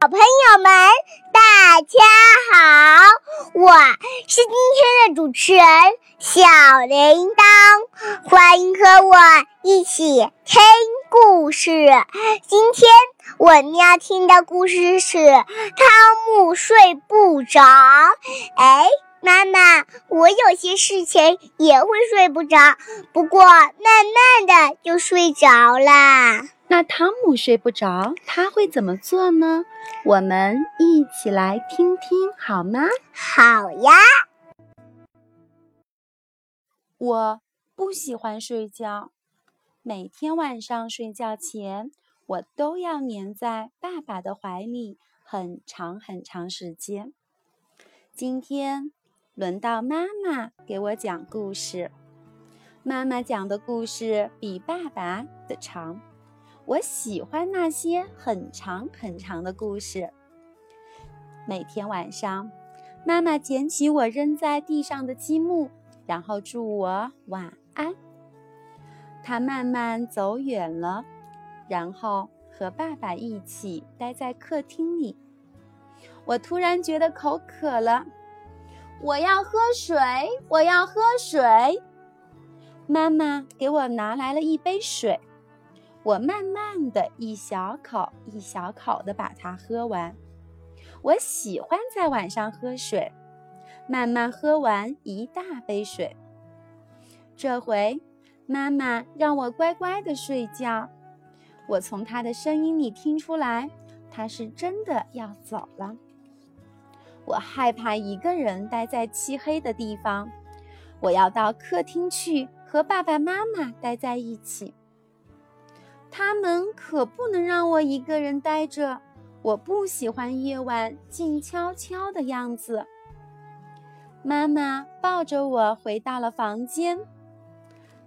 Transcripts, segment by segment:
小朋友们，大家好！我是今天的主持人小铃铛，欢迎和我一起听故事。今天我们要听的故事是《汤姆睡不着》。哎，妈妈，我有些事情也会睡不着，不过慢慢的就睡着了。那汤姆睡不着，他会怎么做呢？我们一起来听听好吗？好呀。我不喜欢睡觉，每天晚上睡觉前，我都要粘在爸爸的怀里很长很长时间。今天轮到妈妈给我讲故事，妈妈讲的故事比爸爸的长。我喜欢那些很长很长的故事。每天晚上，妈妈捡起我扔在地上的积木，然后祝我晚安。她慢慢走远了，然后和爸爸一起待在客厅里。我突然觉得口渴了，我要喝水，我要喝水。妈妈给我拿来了一杯水。我慢慢的一小口一小口的把它喝完。我喜欢在晚上喝水，慢慢喝完一大杯水。这回妈妈让我乖乖的睡觉。我从她的声音里听出来，她是真的要走了。我害怕一个人待在漆黑的地方，我要到客厅去和爸爸妈妈待在一起。他们可不能让我一个人待着，我不喜欢夜晚静悄悄的样子。妈妈抱着我回到了房间，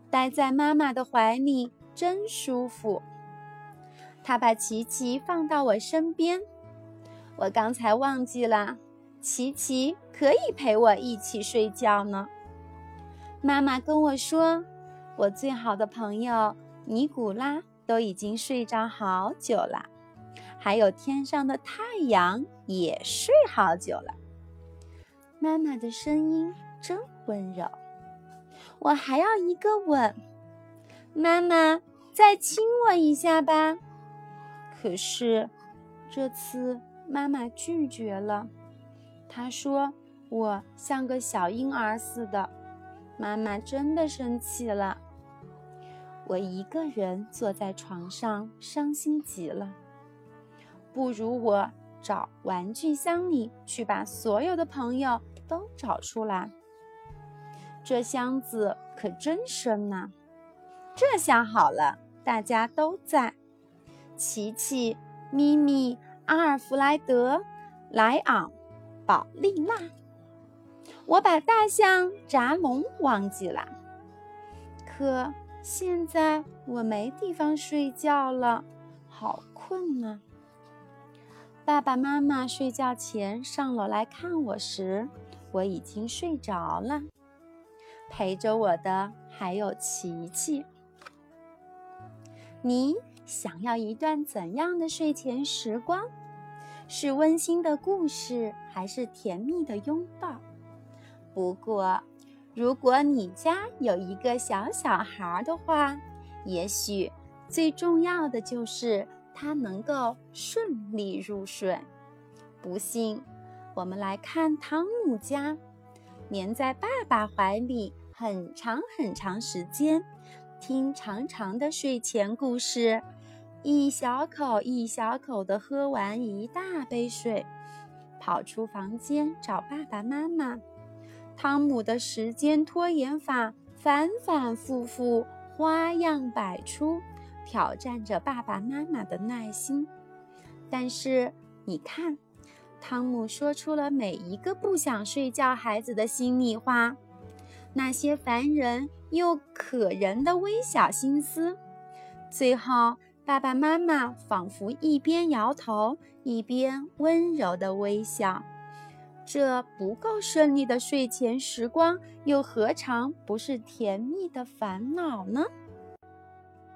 待在妈妈的怀里真舒服。她把琪琪放到我身边，我刚才忘记了，琪琪可以陪我一起睡觉呢。妈妈跟我说，我最好的朋友尼古拉。都已经睡着好久了，还有天上的太阳也睡好久了。妈妈的声音真温柔，我还要一个吻。妈妈，再亲我一下吧。可是这次妈妈拒绝了，她说我像个小婴儿似的。妈妈真的生气了。我一个人坐在床上，伤心极了。不如我找玩具箱里去，把所有的朋友都找出来。这箱子可真深呐！这下好了，大家都在。琪琪、咪咪、阿尔弗莱德、莱昂、宝丽娜。我把大象扎龙忘记了，可。现在我没地方睡觉了，好困啊！爸爸妈妈睡觉前上楼来看我时，我已经睡着了。陪着我的还有琪琪。你想要一段怎样的睡前时光？是温馨的故事，还是甜蜜的拥抱？不过。如果你家有一个小小孩的话，也许最重要的就是他能够顺利入睡。不信，我们来看汤姆家，黏在爸爸怀里很长很长时间，听长长的睡前故事，一小口一小口的喝完一大杯水，跑出房间找爸爸妈妈。汤姆的时间拖延法反反复复，花样百出，挑战着爸爸妈妈的耐心。但是，你看，汤姆说出了每一个不想睡觉孩子的心里话，那些烦人又可人的微小心思。最后，爸爸妈妈仿佛一边摇头，一边温柔的微笑。这不够顺利的睡前时光，又何尝不是甜蜜的烦恼呢？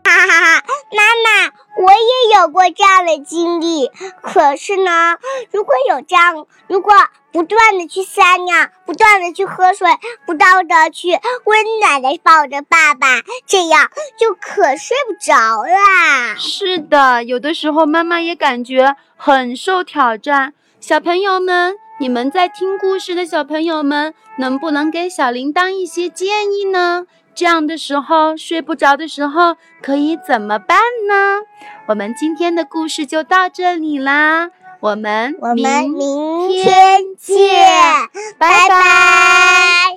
哈哈哈！妈妈，我也有过这样的经历。可是呢，如果有这样，如果不断的去撒尿，不断的去喝水，不断的去温暖的抱着爸爸，这样就可睡不着啦。是的，有的时候妈妈也感觉很受挑战。小朋友们，你们在听故事的小朋友们，能不能给小铃铛一些建议呢？这样的时候睡不着的时候可以怎么办呢？我们今天的故事就到这里啦，我们我们明天天见，拜拜。